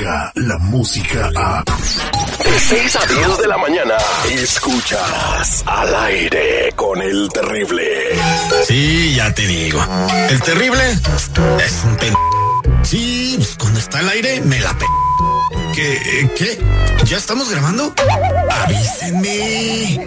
la música a... De 6 a 10 de la mañana, escuchas al aire con el terrible. Sí, ya te digo. El terrible es un pen... Sí, pues cuando está al aire me la pe... ¿Qué? eh, ¿Qué? ¿Ya estamos grabando? Avísenme.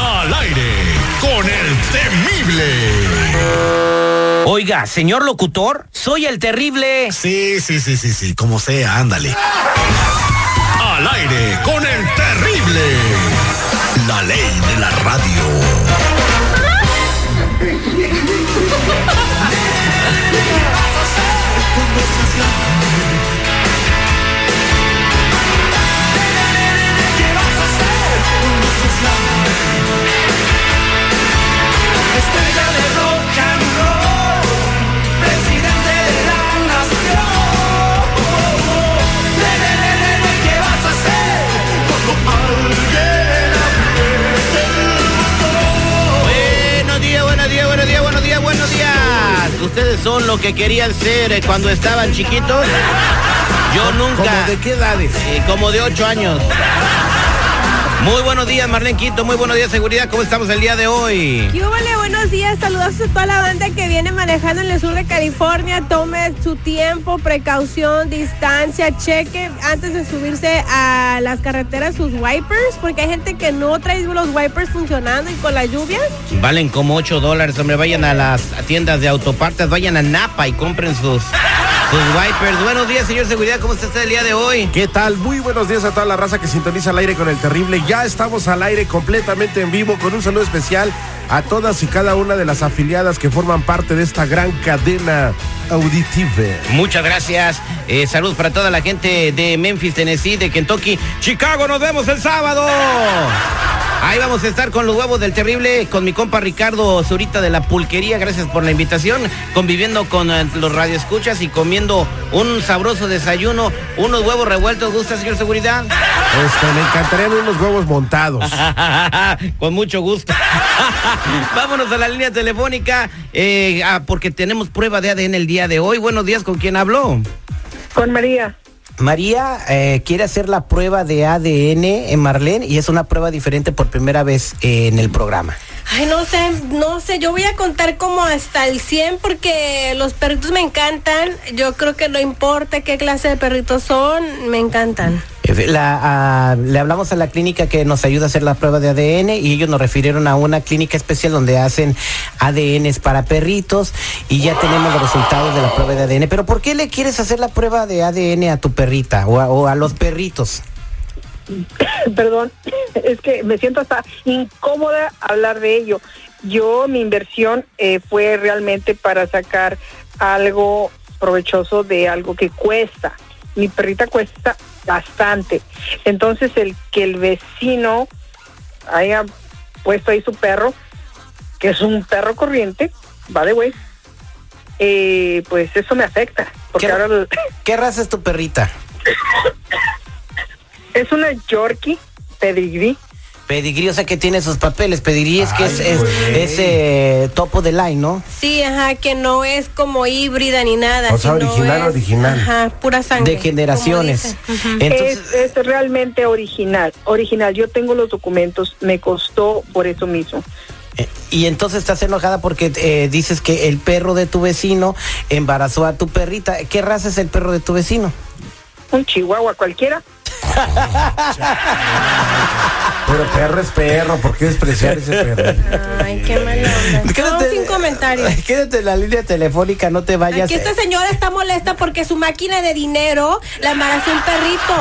Al aire con el temible. Oiga, señor locutor, soy el terrible. Sí, sí, sí, sí, sí, como sea, ándale. Al aire con el terrible. La ley de la radio. ¿Ustedes son lo que querían ser eh, cuando estaban chiquitos? Yo nunca. ¿De qué edades? Eh, como de ocho años. Muy buenos días, Marlene Quito. Muy buenos días, seguridad. ¿Cómo estamos el día de hoy? ¿Qué huele? Buenos días, saludos a toda la banda que viene manejando en el sur de California. Tome su tiempo, precaución, distancia, cheque antes de subirse a las carreteras sus wipers, porque hay gente que no trae los wipers funcionando y con la lluvia. Valen como 8 dólares, hombre. Vayan a las tiendas de autopartes, vayan a Napa y compren sus, sus wipers. Buenos días, señor seguridad. ¿Cómo está usted el día de hoy? ¿Qué tal? Muy buenos días a toda la raza que sintoniza al aire con el terrible. Ya estamos al aire completamente en vivo con un saludo especial a todas y cada una de las afiliadas que forman parte de esta gran cadena auditiva. Muchas gracias. Eh, saludos para toda la gente de Memphis, Tennessee, de Kentucky, Chicago. Nos vemos el sábado. Ahí vamos a estar con los huevos del terrible, con mi compa Ricardo Zurita de la Pulquería. Gracias por la invitación. Conviviendo con eh, los radioescuchas y comiendo un sabroso desayuno, unos huevos revueltos. ¿Gusta, señor seguridad? Este, me encantarían unos huevos montados. Con mucho gusto. Vámonos a la línea telefónica eh, ah, porque tenemos prueba de ADN el día de hoy. Buenos días, ¿con quién habló? Con María. María eh, quiere hacer la prueba de ADN en Marlene y es una prueba diferente por primera vez eh, en el programa. Ay, no sé, no sé, yo voy a contar como hasta el 100 porque los perritos me encantan. Yo creo que no importa qué clase de perritos son, me encantan. La, le hablamos a la clínica que nos ayuda a hacer la prueba de ADN y ellos nos refirieron a una clínica especial donde hacen ADNs para perritos y ya tenemos los resultados de la prueba de ADN. Pero ¿por qué le quieres hacer la prueba de ADN a tu perrita o a, o a los perritos? Perdón, es que me siento hasta incómoda hablar de ello. Yo, mi inversión eh, fue realmente para sacar algo provechoso de algo que cuesta. Mi perrita cuesta bastante. Entonces, el que el vecino haya puesto ahí su perro, que es un perro corriente, va de güey, eh, pues eso me afecta. Porque ¿Qué, ahora el- qué raza es tu perrita? es una Yorkie pedigrí. Pedigrí, o sea que tiene sus papeles. Pedigrí es que es, es, eh, topo de line, ¿no? Sí, ajá, que no es como híbrida ni nada. O sea, sino original, es, original. Ajá, pura sangre. De generaciones. Entonces, es, es realmente original, original. Yo tengo los documentos, me costó por eso mismo. eh, y entonces estás enojada porque eh, dices que el perro de tu vecino embarazó a tu perrita. ¿Qué raza es el perro de tu vecino? Un chihuahua cualquiera. Pero perro es perro, ¿por qué despreciar ese perro? Ay, qué mala onda. No, sin comentarios. Quédate en la línea telefónica, no te vayas. Aquí esta señora está molesta porque su máquina de dinero la embarazó un perrito.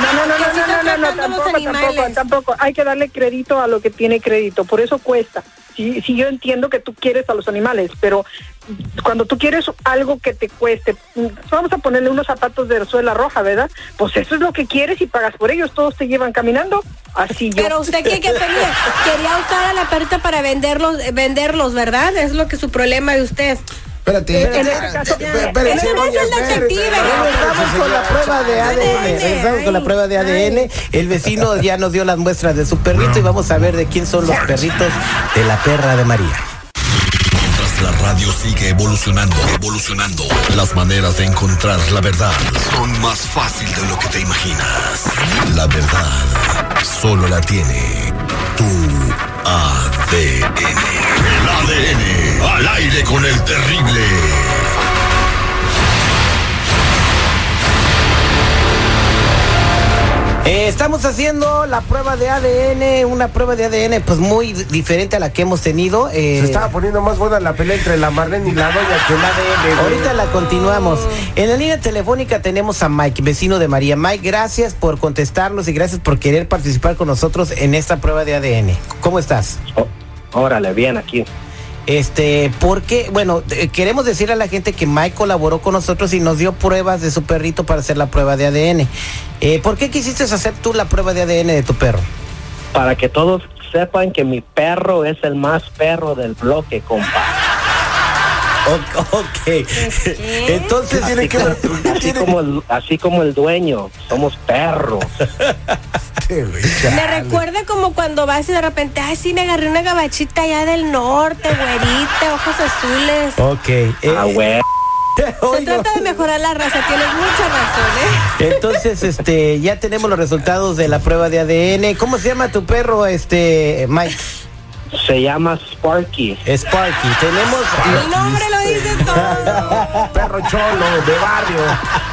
No, no, no, no, no, no, no, los tampoco, tampoco, tampoco. Hay que darle crédito a lo que tiene crédito, por eso cuesta. Sí, yo entiendo que tú quieres a los animales, pero cuando tú quieres algo que te cueste, vamos a ponerle unos zapatos de suela roja, ¿verdad? Pues eso es lo que quieres y pagas por ellos, todos te llevan caminando, así yo. Pero usted qué? Quería usar a la perrita para venderlos, venderlos, ¿verdad? Es lo que su problema de usted. Espérate, En este caso, espérate, Ese no es el detective. Regresamos con la prueba de ADN. Regresamos con la prueba de ADN. El vecino ya nos dio las muestras de su perrito y vamos a ver de quién son los perritos de la perra de María. Mientras la radio sigue evolucionando, evolucionando, las maneras de encontrar la verdad son más fácil de lo que te imaginas. La verdad solo la tiene tu ADN. El ADN al aire con el terrible. Eh, estamos haciendo la prueba de ADN, una prueba de ADN pues muy diferente a la que hemos tenido. eh, Se estaba poniendo más buena la pelea entre la Marlene y la Doña que el ADN. Ahorita la continuamos. En la línea telefónica tenemos a Mike, vecino de María. Mike, gracias por contestarnos y gracias por querer participar con nosotros en esta prueba de ADN. ¿Cómo estás? Órale, bien, aquí. Este, porque, bueno, queremos decirle a la gente que Mike colaboró con nosotros y nos dio pruebas de su perrito para hacer la prueba de ADN. Eh, ¿Por qué quisiste hacer tú la prueba de ADN de tu perro? Para que todos sepan que mi perro es el más perro del bloque, compa. Ok. Entonces, tiene que ver? Así como, el, así como el dueño, somos perros. Me recuerda como cuando vas y de repente, ay, sí, me agarré una gabachita allá del norte, güerita, ojos azules. ok. eh, Ah, güey. Se oigo. trata de mejorar la raza, tienes mucha razón, ¿eh? Entonces, este, ya tenemos los resultados de la prueba de ADN. ¿Cómo se llama tu perro, este, Mike? Se llama Sparky. Sparky. Tenemos. El nombre lo dice todo. Perro cholo, de barrio.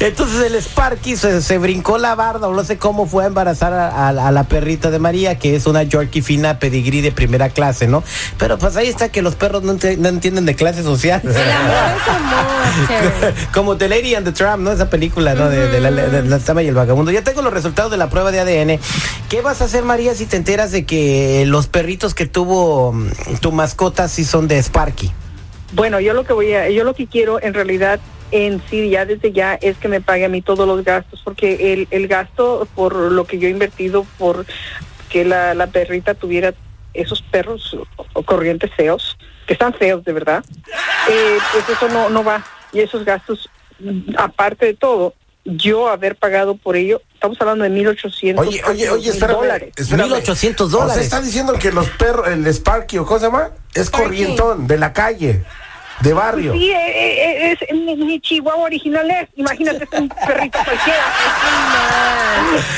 Entonces el Sparky se, se brincó la barda o no sé cómo fue a embarazar a, a- a la perrita de María, que es una Yorkie fina pedigrí de primera clase, ¿no? Pero pues ahí está que los perros no, entienden de clase social. El amor es amor. Como The Lady and the Tramp, ¿no? Esa película, ¿no? De, de la, de la Dama y el Vagabundo. Ya tengo los resultados de la prueba de ADN. ¿Qué vas a hacer, María, si te enteras de que los perritos que tuvo mm, tu mascota sí son de Sparky? Bueno, yo lo que voy a, yo lo que quiero en realidad en sí ya desde ya es que me pague a mí todos los gastos, porque el, el gasto por lo que yo he invertido por que la, la perrita tuviera esos perros o- corrientes feos, que están feos de verdad, eh, pues eso no, no va. Y esos gastos, aparte de todo, yo haber pagado por ello, estamos hablando de 1.800 Oye, oye, oye, espérame. dólares. espérame. 1,800 O sea, dólares. está diciendo que los perros, el Sparky, ¿o cómo se llama? Es Sparky. corrientón, de la calle, de barrio. Sí, eh, eh, es, mi, mi chihuahua original es, imagínate, es un perrito cualquiera.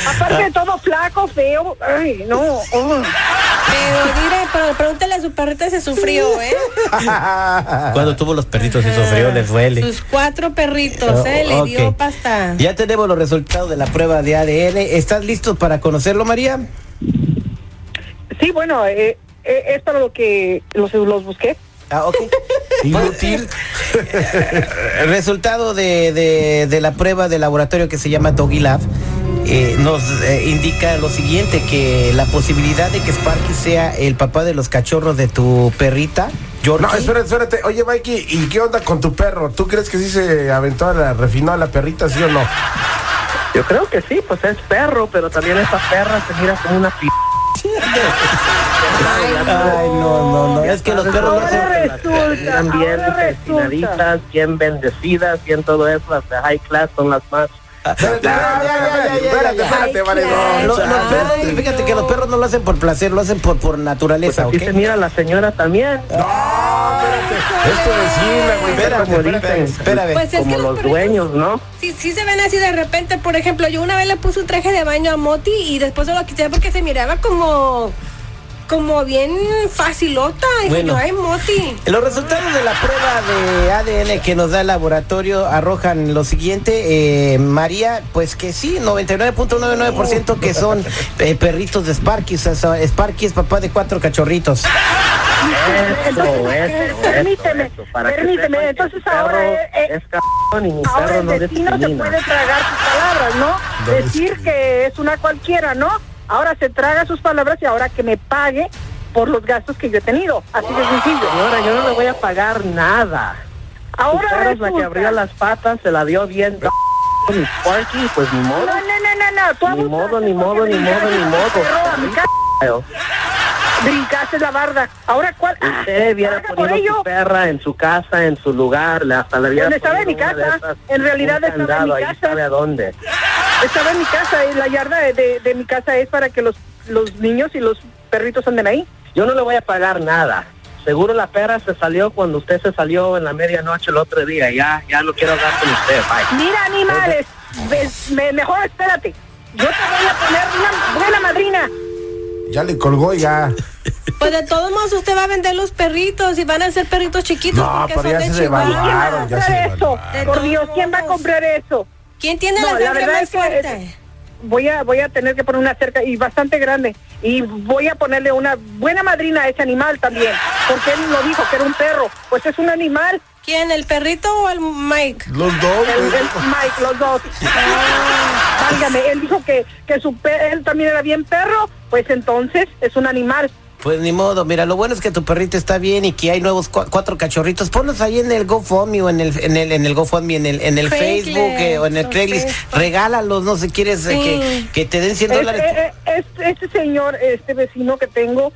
Aparte de todo flaco, feo, ay, no. oh. Pero dire, pero pregúntale a su perrita si sufrió, ¿eh? Cuando tuvo los perritos y sufrió, les duele. Sus cuatro perritos, ¿eh? Le Oh, dio pasta. Ya tenemos los resultados de la prueba de ADN. ¿Estás listo para conocerlo, María? Sí, bueno, eh, eh, es para lo que los, los busqué. Ah, ok. Inútil. El resultado de, de- de la prueba de laboratorio que se llama Doggy Lab eh, nos eh, indica lo siguiente, que la posibilidad de que Sparky sea el papá de los cachorros de tu perrita, Yorkie. No, espérate, espérate. Oye, Mikey, ¿y qué onda con tu perro? ¿Tú crees que sí se aventó a la, refinó a la perrita, sí o no? Yo creo que sí, pues es perro, pero también esa perra se mira como una p... Ay, no, no, no. Es que los perros no Están bien refinaditas, bien bendecidas, bien todo eso. Las de high class son las más. Espérate, espérate. Los, perros, fíjate no. que los perros no lo hacen por placer, lo hacen por, por Pues naturaleza, así ¿ok? se mira la señora también. Es tu vecina, güey. Espérame, como espérame. Pues es como que los dueños, ¿no? Sí, sí se ven así de repente. Por ejemplo, yo una vez le puse un traje de baño a Moti y después se lo quité porque se miraba como como bien facilota. Bueno. ay, Moti. Los resultados de la prueba de ADN que nos da el laboratorio arrojan lo siguiente, eh, María, pues que sí, 99.99% que son eh, perritos de Sparky, o sea, Sparky es papá de cuatro cachorritos. Eso, eso, eso, Permíteme, eso, para permíteme, que entonces ahora, perro eh, es cabrón y mi Ahora perro el no vecino se puede tragar sus palabras, ¿no? Decir que es una cualquiera, ¿no? Ahora se traga sus palabras y ahora que me pague por los gastos que yo he tenido. Así de sencillo. Señora, yo no le voy a pagar nada. Ahora es la que abrió las patas, se la dio bien mi Sparky, pues ni modo. No, no, no, no, no. Tú Ni modo, ni modo, ni modo, ni modo. Brincaste la barda. Ahora, ¿cuál? Usted hubiera Paga por ponido ello. su perra en su casa, en su lugar, hasta hubiera Donde estaba en mi casa. En realidad estaba en mi ahí casa. sabe a dónde. Estaba en mi casa y la yarda de, de- de mi casa es para que los, los niños y los perritos anden ahí. Yo no le voy a pagar nada. Seguro la perra se salió cuando usted se salió en la medianoche el otro día. Ya, ya no quiero hablar con usted. Bye. Mira, animales, me- mejor espérate. Yo te voy a poner una buena madrina. Ya le colgó ya. Pues de todos modos usted va a vender los perritos y van a ser perritos chiquitos No, porque pero son ya de se Chihuahua. devaluaron. ¿Quién va ya a se comprar eso? devaluaron. Por Dios, ¿quién va a comprar eso? ¿Quién tiene No, la la verdad más es que- fuerte? Voy a, voy a tener que poner una cerca y bastante grande. Y voy a ponerle una buena madrina a ese animal también. Porque él lo dijo que era un perro. Pues es un animal. ¿Quién, el perrito o el Mike? Los dos, El, Mike, los dos. Válgame, él dijo que, que su pe- él también era bien perro. Pues entonces es un animal. Pues ni modo, mira, lo bueno es que tu perrito está bien y que hay nuevos cua- cuatro cachorritos. Ponlos ahí en el GoFundMe o en el, en el, en el GoFundMe, en el, en el Craigslist, Facebook eh, o en el Craigslist. Facebook. Regálalos, no sé, quieres eh, que, que te den 100 Es- dólares. eh, es- este señor, este vecino que tengo,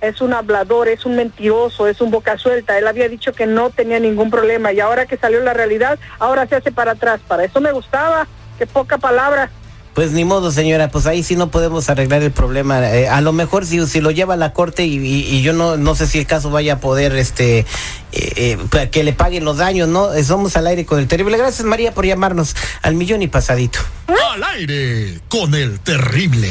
es un hablador, es un mentiroso, es un boca suelta. Él había dicho que no tenía ningún problema y ahora que salió la realidad, ahora se hace para atrás. Para eso me gustaba, que poca palabra. Pues ni modo, señora, pues ahí sí no podemos arreglar el problema. Eh, a lo mejor si, si lo lleva a la corte y, y- y yo no no sé si el caso vaya a poder este eh, eh, que le paguen los daños, ¿no? Somos al aire con el terrible. Gracias, María, por llamarnos al millón y pasadito. Al aire con el terrible.